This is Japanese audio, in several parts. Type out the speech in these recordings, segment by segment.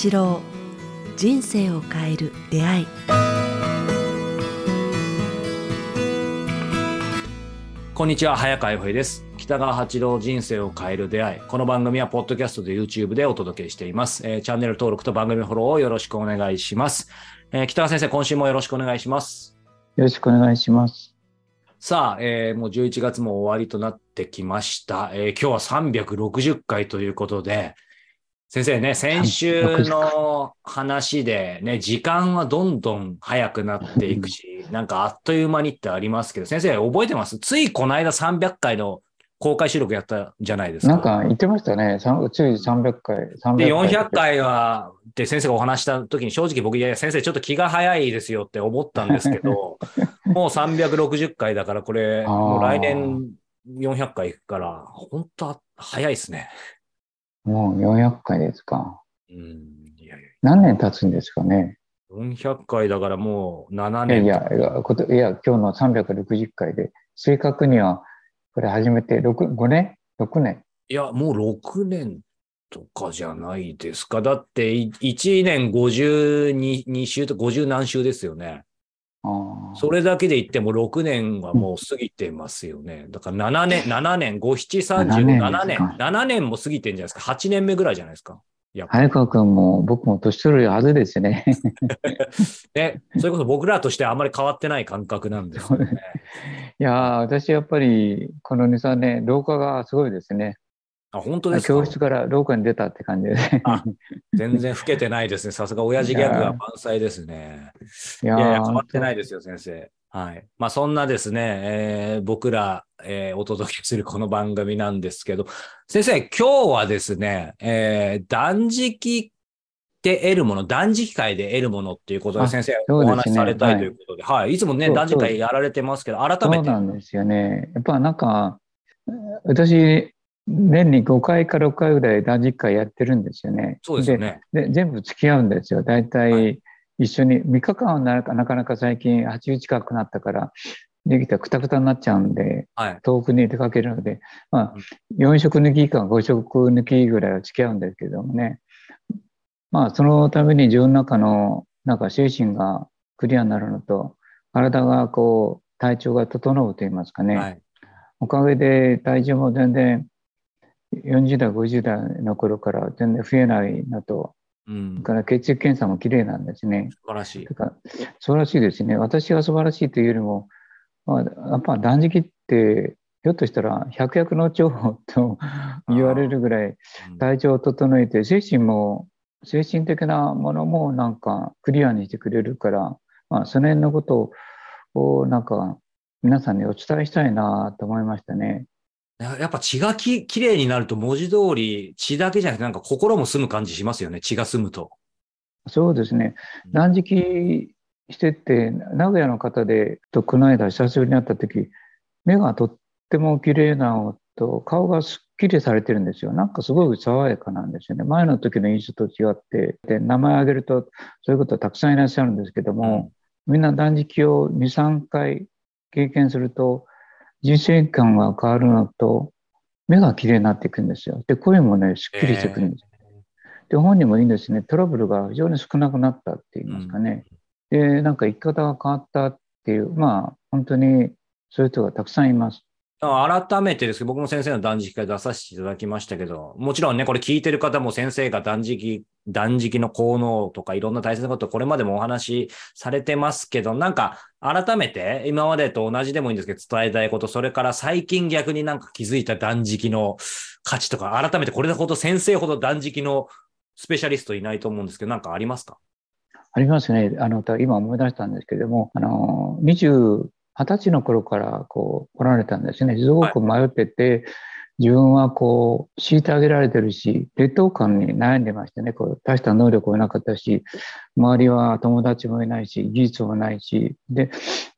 八郎人生を変える出会い。こんにちは早川洋平です。北川八郎人生を変える出会い。この番組はポッドキャストと YouTube でお届けしています、えーチャンネル登録と番組フォローをよろしくお願いします、えー北川先生今週もよろしくお願いします。よろしくお願いします。さあ、えーもう11月も終わりとなってきました。えー今日は360回ということで、先生ね、先週の話でね、時間はどんどん早くなっていくし、なんかあっという間にってありますけど、先生覚えてます？ついこの間300回の公開収録やったじゃないですか。なんか言ってましたね。つい300回、300で、回。400回は、って先生がお話した時に正直僕、いやいや、先生ちょっと気が早いですよって思ったんですけど、もう360回だから、これ、もう来年400回いくから、本当早いですね。もう400回ですか。うん、いやい何年経つんですかね。や、400回だからもう7いや年。いや、いや、こといや今日の360回で、正確には、これ始めて6、5年 ?6 年？いや、もう6年とかじゃないですか。だって、い1年52週と50何週ですよね。それだけで言っても6年はもう過ぎてますよね。だから7年、7年、5、7、30、7年7年ですか、7年も過ぎてんじゃないですか。8年目ぐらいじゃないですか。早川君も僕も年取るはずですね。ね、それこそ僕らとしてはあまり変わってない感覚なんですよね。いやー、私やっぱりこの2、3年、老化がすごいですね。あ、本当ですか？教室から廊下に出たって感じですね。あ全然老けてないですね。さすが親父ギャグが満載ですね。いいやいや、ー変わってないですよ、先生。はい。まあ、そんなですね、えー僕ら、えーお届けするこの番組なんですけど、先生、今日はですね、えー断食で得るもの、断食会で得るものっていうことで、あ先生、ねお話しされたいということで、はい。いつもね、断食会やられてますけど、改そめて。うなんですよね。やっぱなんか、私、年に5回か6回ぐらい断食会やってるんですよね。そうですよね。でで全部付き合うんですよ。大は体一緒に、3日間はなかなかなか最近80近くなったから、できたらくたくたになっちゃうんで、はい。遠くに出かけるので、まあうん、4食抜きか5食抜きぐらいは付き合うんですけどもね。まあ、そのために自分の中の、なんか精神がクリアになるのと、体がこう、体調が整うと言いますかね。はい。おかげで体重も全然40代、50代の頃から全然増えないのと、うんそれ。から血液検査も綺麗なんですね。素晴らしいだ。から素晴らしいですね。私が素晴らしいというよりも、まあ、やっぱ断食って、ひょっとしたら百薬の長と 言われるぐらいうん体調を整えて、精神も、精神的なものもなんかクリアにしてくれるから、まあ、その辺のことをなんか皆さんにお伝えしたいなと思いましたね。ややっぱ血がききれいになると文字通り血だけじゃなくてなんか心も澄む感じしますよね。血が澄むと。そうですねうん。断食してて、名古屋の方で、とこの間久しぶりに会った時、目がとっても綺麗なのと、顔がすっきりされてるんですよ。なんかすごい爽やかなんですよね。前の時の印象と違って、で、名前挙げると、そういうことたくさんいらっしゃるんですけども、みんな断食を2、3回経験すると、人生観が変わるのと、目が綺麗になっていくんですよ。で、声もね、すっきりしていくんです。で、本人もいいんですね。トラブルが非常に少なくなったって言いますかね。で、なんか生き方が変わったっていう、まあ、本当にそういう人がたくさんいます。改めてですけど、僕も先生の断食会出させていただきましたけど、もちろんね、これ聞いてる方も先生が断食、断食の効能とかいろんな大切なこと、これまでもお話しされてますけど、なんか改めて今までと同じでもいいんですけど、伝えたいこと、それから最近逆になんか気づいた断食の価値とか、改めてこれほど先生ほど断食のスペシャリストいないと思うんですけど、なんかありますか？ありますね。あの、今思い出したんですけども、あの、20、二十歳の頃からこう来られたんですね。すごく迷ってて、自分はこう、虐げられてるし、劣等感に悩んでましてね、こう、大した能力もなかったし、周りは友達もいないし、技術もないし、で、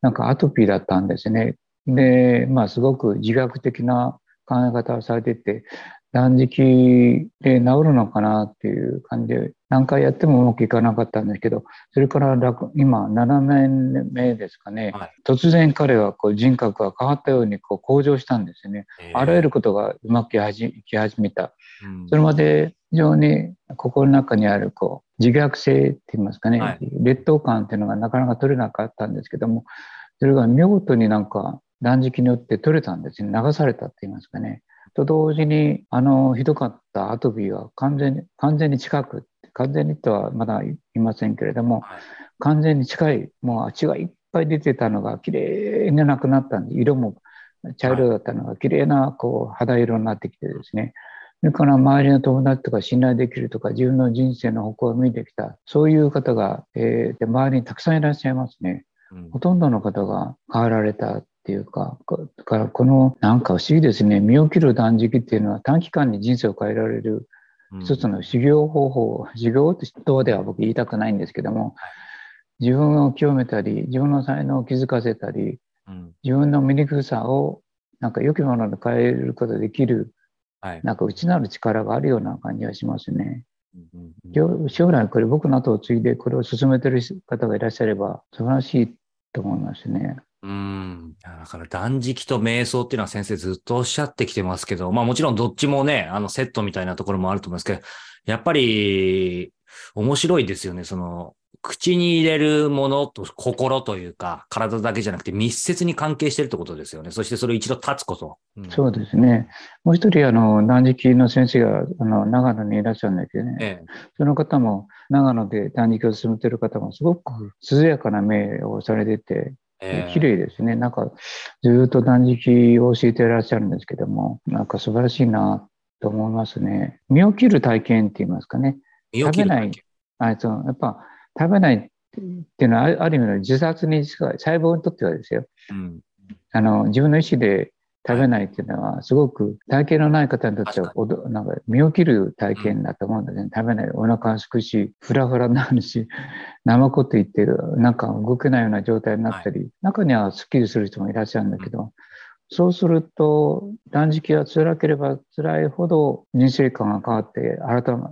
なんかアトピーだったんですね。で、まあ、すごく自学的な考え方をされてて、断食で治るのかなっていう感じで、何回やってもうまくいかなかったんですけど、それから楽今、7年目ですかね、はい。突然彼はこう人格が変わったようにこう向上したんですよね。あらゆることがうまくいき始いき始めた。うん。それまで非常に心の中にあるこう自虐性って言いますかね、はい。劣等感っていうのがなかなか取れなかったんですけども、それが見事になんか断食によって取れたんですね。流されたって言いますかね。と同時に、あの、ひどかったアトピーは完全に、完全に近く、完全にとはまだ言いませんけれども、はい完全に近い、もう血がいっぱい出てたのが綺麗になくなったんで、色も茶色だったのが綺麗なこう肌色になってきてですね、それから周りの友達とか信頼できるとか自分の人生の方向を見てきた、そういう方が、えーで周りにたくさんいらっしゃいますね。うんほとんどの方が変わられたっていうか、こだからこのなんか不思議ですね、身を切る断食っていうのは短期間に人生を変えられる一つの修行方法、修行とでは僕言いたくないんですけども、自分を清めたり、自分の才能を気づかせたり、うん。自分の醜さをなんか良きものに変えることができる、はい。なんか内なる力があるような感じがしますね。うんうん将将来これ僕の後を継いでこれを進めてる方がいらっしゃれば素晴らしいと思いますね。うん。だから断食と瞑想っていうのは先生ずっとおっしゃってきてますけど、まあもちろんどっちもね、あのセットみたいなところもあると思いますけど、やっぱり面白いですよね。その、口に入れるものと心というか、体だけじゃなくて密接に関係してるってことですよね。そしてそれを一度立つこと。うんそうですね。もう一人、あの、断食の先生が、あの、長野にいらっしゃるんだけどね、ええ。その方も、長野で断食を進めてる方も、すごく涼やかな目をされてて、ええ綺麗ですね。なんか、ずっと断食を教えていらっしゃるんですけども、なんか素晴らしいなと思いますね。身を切る体験って言いますかね。食べないあそうやっぱ、食べないっていうのは、あるある意味の自殺に近い、細胞にとってはですよ。うん。あの、自分の意思で食べないっていうのは、すごく体験のない方にとってはなんか身を切る体験だと思うんですね。食べない、お腹がすくし、ふらふらになるし、怠くって言ってる、なんか動けないような状態になったり、中にはスッキリする人もいらっしゃるんだけど、そうすると、断食が辛ければ辛いほど人生観が変わって、改め、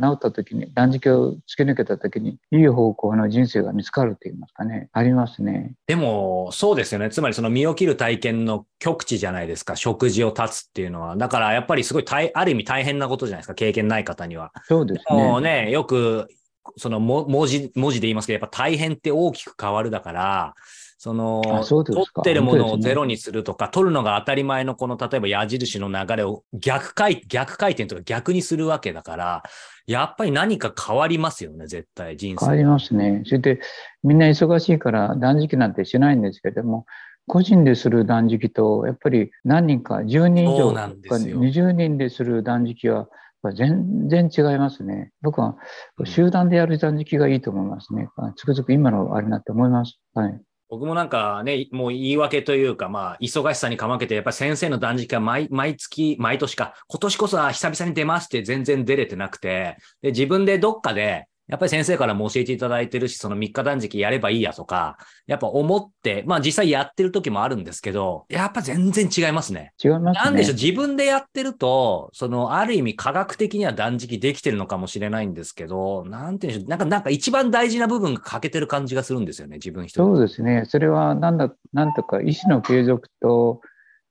治った時に、断食を突き抜けた時に、いい方向の人生が見つかると言いますかね。ありますね。でも、そうですよね。つまりその身を切る体験の極致じゃないですか。食事を断つっていうのは。だからやっぱりすごい大、ある意味大変なことじゃないですか。経験ない方には。そうですもうね。ね、よく、そのも文字、文字で言いますけど、やっぱ大変って大きく変わるだから、その、あそ取ってるものをゼロにするとか、取るのが当たり前のこの、例えば矢印の流れを逆回、逆回転とか逆にするわけだから、やっぱり何か変わりますよね、絶対、人生。変わりますね。それで、みんな忙しいから断食なんてしないんですけれども、個人でする断食と、やっぱり何人か、10人以上なんでかすよ20人でする断食は、全然違いますね。僕はうん集団でやる断食がいいと思いますね。つくづく今のあれなって思います。はい。僕もなんかね、もう言い訳というか、まあ、忙しさにかまけて、やっぱり先生の断食は毎毎月、毎年か、今年こそは久々に出ますって全然出れてなくて、で、自分でどっかで、やっぱり先生からも教えていただいてるし、その3日断食やればいいやとか、やっぱ思って、まあ実際やってる時もあるんですけど、やっぱ全然違いますね。違いますね。なんでしょう、自分でやってると、その、ある意味科学的には断食できてるのかもしれないんですけど、なんていうんでしょう、なんか、なんか一番大事な部分が欠けてる感じがするんですよね、自分一人で。そうですね。それはなんだ、なんとか意思の継続と、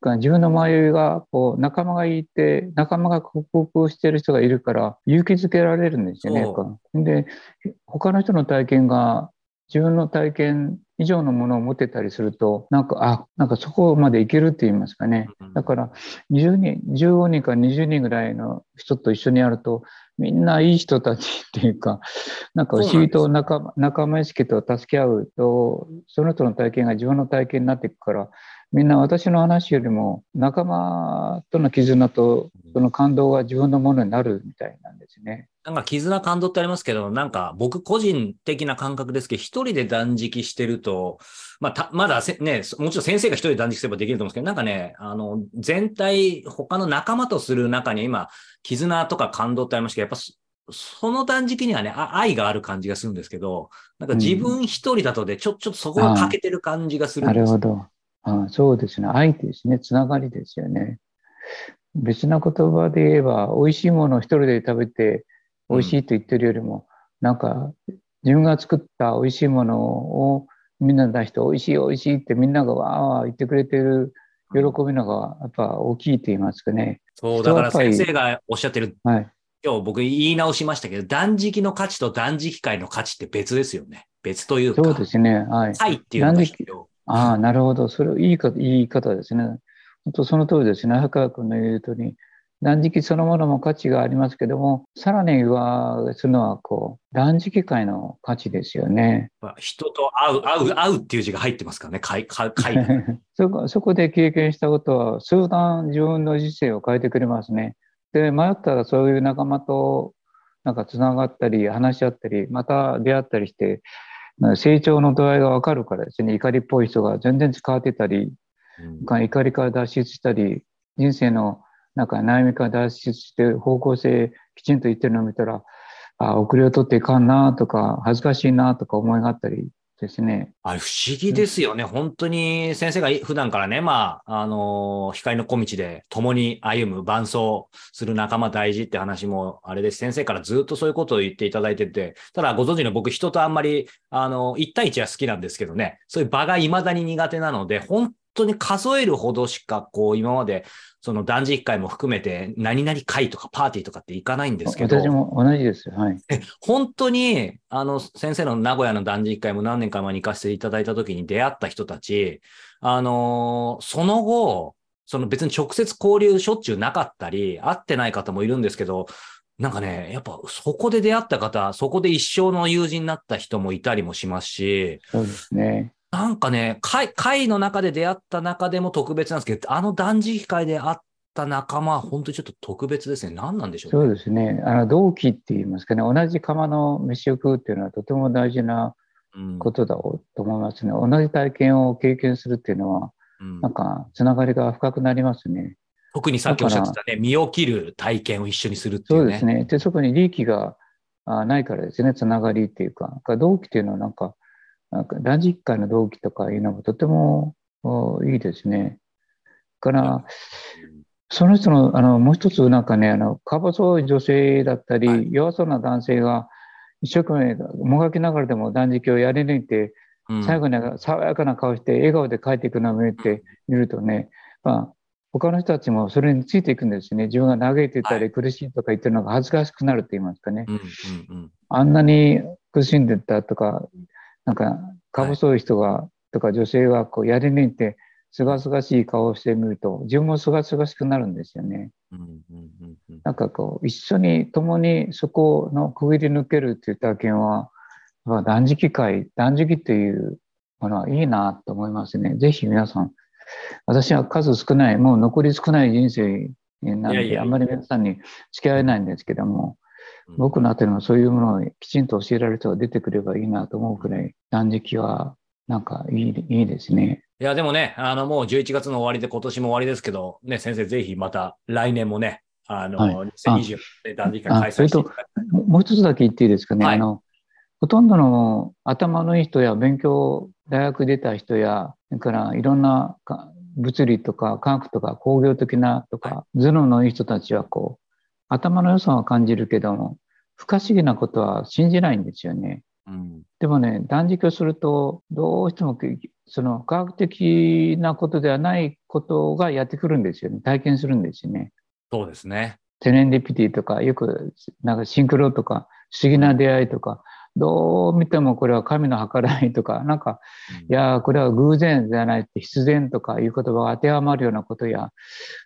自分の周りがこう仲間がいて、仲間が克服している人がいるから、勇気づけられるんですよね。で、他の人の体験が自分の体験以上のものを持ってたりすると、なんか、あ、なんかそこまでいけるって言いますかね。うんだから、20人、15人から20人ぐらいの人と一緒にやると、みんないい人たちっていうか、なんか不思議と仲間仲間意識と助け合うと、その人の体験が自分の体験になっていくから、みんな私の話よりも仲間との絆とその感動が自分のものになるみたいなんですね。なんか絆感動ってありますけど、なんか僕個人的な感覚ですけど、一人で断食してると、まあ、た、まだせね、もちろん先生が一人で断食すればできると思うんですけど、なんかね、あの、全体、他の仲間とする中に今、絆とか感動ってありましたけど、やっぱそその断食にはね、あ愛がある感じがするんですけど、なんか自分一人だとで、ちょ、ちょっとそこが欠けてる感じがするんなでするほど。あそうですね。愛ですね。つながりですよね。別な言葉で言えば、美味しいものを一人で食べて、美味しいと言ってるよりも、なんか、自分が作った美味しいものをみんな出して、美味しい美味しいってみんながわーわー言ってくれてる喜びのがやっぱ大きいと言いますかね。そう、だから先生がおっしゃってる、はい。今日僕言い直しましたけど、断食の価値と断食会の価値って別ですよね。別というか。そうですね。はい。会っていうのが必要。ああ、なるほど。それ、いいか、いい方ですね。本当その通りですね。早川君の言う通り、断食そのものも価値がありますけども、さらに上するのは、こう、断食会の価値ですよね。まあ人と会う、会う、会うっていう字が入ってますからね。会、会、会。そこそこで経験したことは、数段自分の人生を変えてくれますね。で、迷ったらそういう仲間となんかつながったり、話し合ったり、また出会ったりして、成長の度合いがわかるからですね、怒りっぽい人が全然変わってたり、うん。怒りから脱出したり、人生のなんか悩みから脱出して方向性きちんと言ってるのを見たら、あ遅れを取っていかんなとか、恥ずかしいなとか思いがあったりですね。あれ不思議ですよね。本当に先生が普段からね、まあ、あの、光の小道で共に歩む、伴走する仲間大事って話もあれです。先生からずっとそういうことを言っていただいてて、ただご存知の僕人とあんまり、あの、1対1は好きなんですけどね、そういう場が未だに苦手なので、本当に数えるほどしか、こう、今まで、その断食会も含めて、何々会とかパーティーとかって行かないんですけど。私も同じです。はい。本当に、あの、先生の名古屋の断食会も何年か前に行かせていただいた時に出会った人たち、あのーその後、その別に直接交流しょっちゅうなかったり、会ってない方もいるんですけど、なんかね、やっぱそこで出会った方、そこで一生の友人になった人もいたりもしますし、そうですね。なんかね、会、会の中で出会った中でも特別なんですけど、あの断食会で会った仲間は本当にちょっと特別ですね。何なんでしょうね。そうですね。あの、同期って言いますかね、同じ釜の飯を食うっていうのはとても大事なうんことだと思いますね。同じ体験を経験するっていうのは、うんなんか、つながりが深くなりますね。特にさっきおっしゃってたね、身を切る体験を一緒にするっていね。そううですね。で、そこに利益があないからですね、つながりっていうか、同期っていうのはなんか断食会の同期とかいうのもとてもおいいですね。から、その人の、あの、もう一つなんかね、あの、か細い女性だったり、はい。弱そうな男性が、一生懸命もがきながらでも断食をやり抜いて、うん。最後に爽やかな顔して笑顔で帰っていくのを見てみるとね、まあ、他の人たちもそれについていくんですね。自分が嘆いてたはり苦しいとか言ってるのが恥ずかしくなるって言いますかね。あんなに苦しんでたとか、なんか、か細い人が、とか女性がこうやり抜いて、すがすがしい顔をしてみると、自分もすがすがしくなるんですよね。なんかこう、一緒に共にそこのくぐり抜けるっていう体験は、まあ断食会、断食っていうものはいいなと思いますね。ぜひ皆さん、私は数少ない、もう残り少ない人生なんで、あんまり皆さんに付き合えないんですけども、うん僕のあたりもそういうものをきちんと教えられる人が出てくればいいなと思うくらい、断食はなんかいいいいですね。いや、でもね、あの、もう11月の終わりで今年も終わりですけど、ね、先生ぜひまた来年もね、あの、はい。2020年断食会開催あそれとしていただきももう一つだけ言っていいですかね。はい。あの、ほとんどの頭のいい人や勉強、大学出た人や、それからいろんなか物理とか科学とか工業的なとか、頭脳のいい人たちはこう、頭の良さは感じるけども、不可思議なことは信じないんですよね。うんでもね、断食をすると、どうしてもその科学的なことではないことがやってくるんですよね。体験するんですよね。そうですね。テレンディピティとか、よくなんかシンクロとか、不思議な出会いとか、どう見てもこれは神の計らいとか、なんか、いやー、これは偶然ではないって必然とかいう言葉が当てはまるようなことや、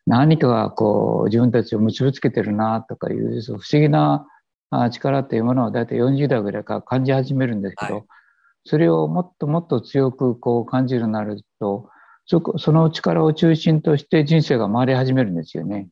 何かがこう自分たちを結びつけてるなとかいう、不思議なあ力っていうものを大体40代ぐらいから感じ始めるんですけど、はい。それをもっともっと強くこう感じるようになると、そこその力を中心として人生が回り始めるんですよね。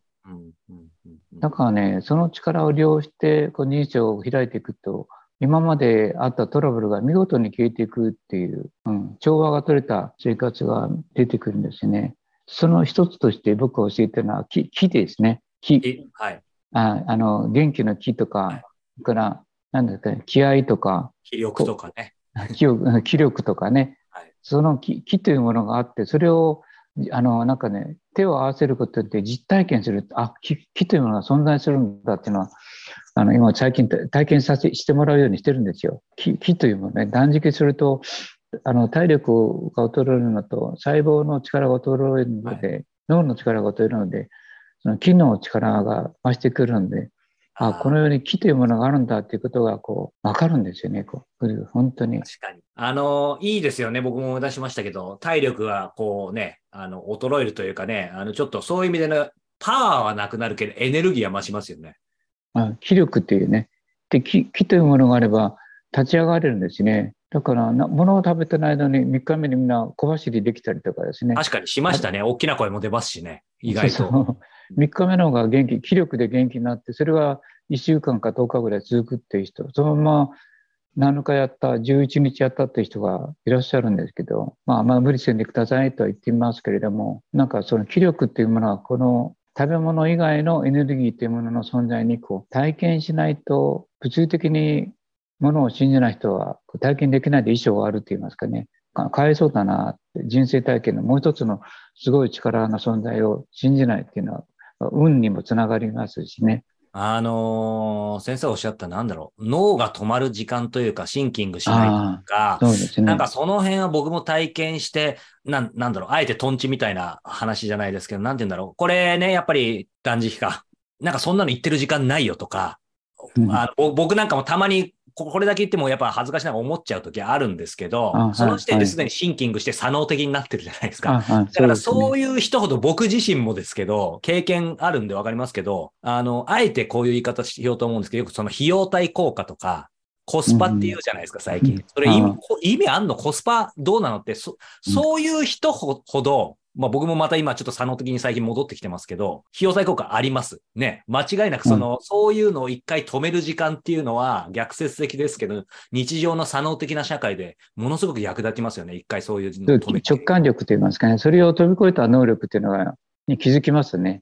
だからね、その力を利用してこう人生を開いていくと、今まであったトラブルが見事に消えていくっていう、うん、調和が取れた生活が出てくるんですよね。その一つとして僕が教えてるのは木木ですね。木。いはい。ああの、元気の木とか、はいから、なんですかね、気合とか、気力とかね。気力 気力とかね、はいその気気というものがあって、それをあの、なんかね、手を合わせることって実体験する。あ、木木というものが存在するんだっていうのは、あの、今最近体験させしてもらうようにしてるんですよ。木木というものね、断食すると、あの、体力が衰えるのと、細胞の力が衰えるので、はい、脳の力が衰えるので、その木の力が増してくるんで、あこのように木というものがあるんだっていうことがこう分かるんですよね、こう本当に。確かに。あの、いいですよね、僕も出しましたけど、体力がこうね、あの衰えるというかね、あのちょっとそういう意味でのパワーはなくなるけど、エネルギーは増しますよね。あ気力っていうね。で木、木というものがあれば立ち上がれるんですね。だからな、物を食べてない間に3日目にみんな小走りできたりとかですね。確かにしましたね。大きな声も出ますしね。意外と。そうそう3日目の方が元気、気力で元気になって、それが1週間か10日ぐらい続くっていう人、そのまま7日やった、11日やったっていう人がいらっしゃるんですけど、まあ、まあ無理せんでくださいとは言っていますけれども、なんかその気力っていうものは、この食べ物以外のエネルギーというものの存在にこう体験しないと、物理的にものを信じない人は体験できないで衣装があるって言いますかね。かわいそうだなって人生体験のもう一つのすごい力の存在を信じないっていうのは運にもつながりますしね。あのー、先生おっしゃったなんだろう、脳が止まる時間というか、シンキングしないとか、ね、なんかその辺は僕も体験して、なん、なんだろう、あえてトンチみたいな話じゃないですけど、なんて言うんだろう。これね、やっぱり断食か。なんかそんなの言ってる時間ないよとか、うん、あ僕なんかもたまにこれだけ言ってもやっぱ恥ずかしながら思っちゃう時あるんですけど、その時点ですでにシンキングして左脳的になってるじゃないですか。だからそういう人ほど僕自身もですけど、経験あるんでわかりますけど、あの、あえてこういう言い方しようと思うんですけど、よくその費用対効果とか、コスパって言うじゃないですか、最近。それ意味意味あんの？コスパどうなのって、そそういう人ほど、まあ僕もまた今ちょっと左脳的に最近戻ってきてますけど、費用対効果あります。ね。間違いなくその、うん、そういうのを一回止める時間っていうのは逆説的ですけど、日常の左脳的な社会でものすごく役立ちますよね。一回そういうのを止め直感力といいますかね。それを飛び越えた能力っていうのが、に気づきますね。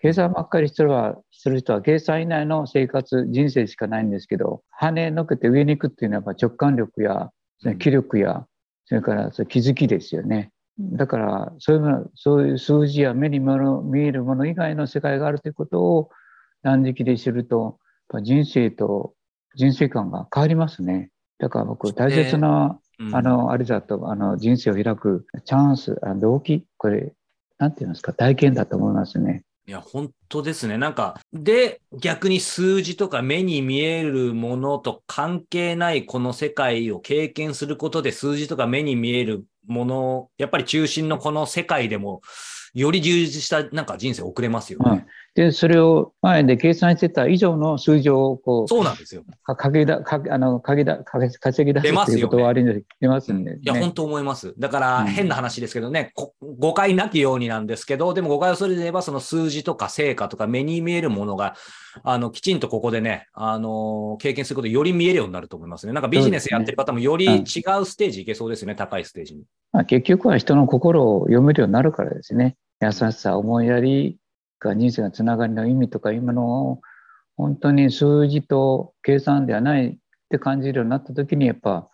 計算ばっかりするする人は計算以内の生活、人生しかないんですけど、跳ねのけて上に行くっていうのはやっぱ直感力や、気力や、それから気づきですよね。だから、そういうもの、そういう数字や目に見えるもの以外の世界があるということを断食で知ると、人生と人生観が変わりますね。だから僕、大切な、うん、あの、あれだと、あの、人生を開くチャンス、あ動機、これ、なんて言いますか、体験だと思いますね。いや、本当ですね。なんか、で、逆に数字とか目に見えるものと関係ないこの世界を経験することで数字とか目に見えるもの、やっぱり中心のこの世界でも、より充実したなんか人生を送れますよね。はい、で、それを前で計算してた以上の数字をこう、そうなんですよ。かけだ、かあの、かけだ、か稼ぎ出すということはありますんで、ね、いや、本当思います。だから、変な話ですけどね、うん、誤解なきようになんですけど、でも誤解をそれで言えば、その数字とか成果とか目に見えるものが、あの、きちんとここでね、あの、経験することでより見えるようになると思いますね。なんかビジネスやってる方もより違うステージいけそうですね、高いステージに。まあ、結局は人の心を読めるようになるからですね。優しさ、思いやりが人生のつながりの意味とかいうものを本当に数字と計算ではないって感じるようになった時にやっぱ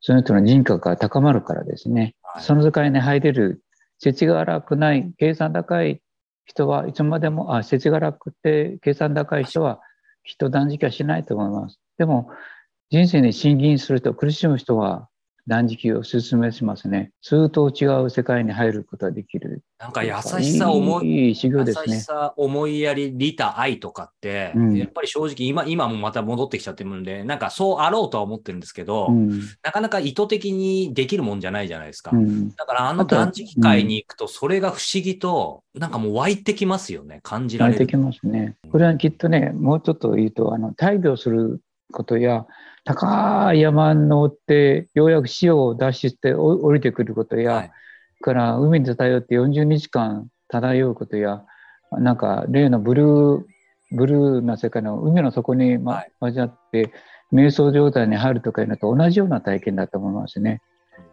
その人の人格が高まるからですね、はい、その使いに入れる世知辛くない計算高い人はいつまでもあ世知辛くて計算高い人はきっと断食はしないと思います。でも人生に審議すると苦しむ人は断食をお勧めしますね。数と違う世界に入ることができる。なんか優しさ、思い、いい修行ですね。優しさ、思いやり、利他、愛とかって、うん、やっぱり正直今、今もまた戻ってきちゃってるんで、なんかそうあろうとは思ってるんですけど、うん、なかなか意図的にできるもんじゃないじゃないですか。うん、だからあの断食会に行くと、それが不思議と、なんかもう湧いてきますよね、感じられる。湧いてきますね。これはきっとね、もうちょっと言うと、あの、大病することや、高い山に登ってようやく潮を脱出して降りてくることや、はい、から海に漂って40日間漂うことやなんか例のブルーブルーな世界の海の底に、ま、混ざって瞑想状態に入るとかいうのと同じような体験だと思いますね。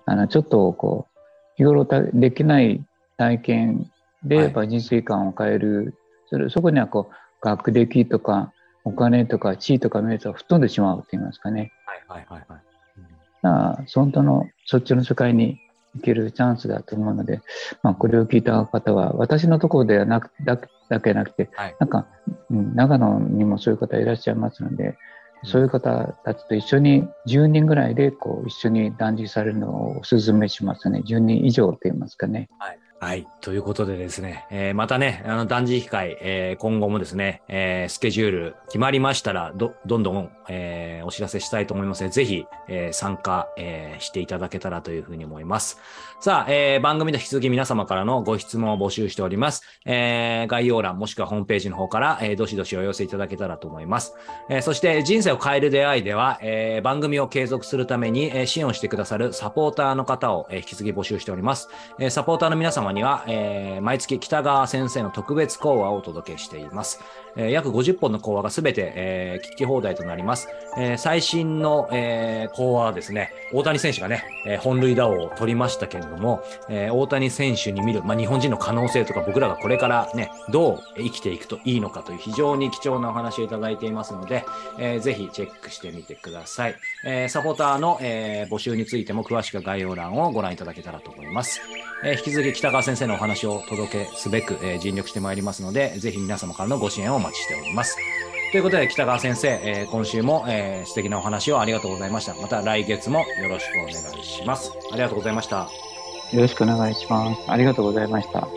あのちょっとこう日頃できない体験で、やっぱ人生観を変える、それそこにはこう学歴とかお金とか地位とか名誉が吹っ飛んでしまうと言いますかね。はいはいはいはい。うん、本当のそっちの世界にいけるチャンスだと思うので、まあ、これを聞いた方は、私のところではなくだだけなくて、はいなんか、うん、長野にもそういう方いらっしゃいますので、そういう方たちと一緒に10人ぐらいでこう一緒に断食されるのをお勧めしますね。10人以上と言いますかね。はい。はいということでですね、えーまたね、あの、断食会、えー今後もですね、えースケジュール決まりましたら、ど、どんどん、えお知らせしたいと思いますので、ぜひ、え参加、えしていただけたらというふうに思います。さあ、え番組で引き続き皆様からのご質問を募集しております。え概要欄もしくはホームページの方から、えどしどしお寄せいただけたらと思います。えそして、人生を変える出会いでは、え番組を継続するために、え支援をしてくださるサポーターの方を、え引き続き募集しております。えサポーターの皆様様には、えー毎月北川先生の特別講話をお届けしています。えー約50本の講話がすべて、えー聞き放題となります。えー最新の、えー講話はですね、大谷選手がね、えー本塁打王を取りましたけれども、えー大谷選手に見る、まあ、日本人の可能性とか僕らがこれからね、どう生きていくといいのかという非常に貴重なお話をいただいていますので、えーぜひチェックしてみてください。えーサポーターの、えー募集についても詳しく概要欄をご覧いただけたらと思います。えー引き続き北川先生のお話を届けすべく、えー尽力してまいりますので、ぜひ皆様からのご支援をお待ちしております。ということで、北川先生、えー今週も、えー素敵なお話をありがとうございました。また来月もよろしくお願いします。ありがとうございました。よろしくお願いします。ありがとうございました。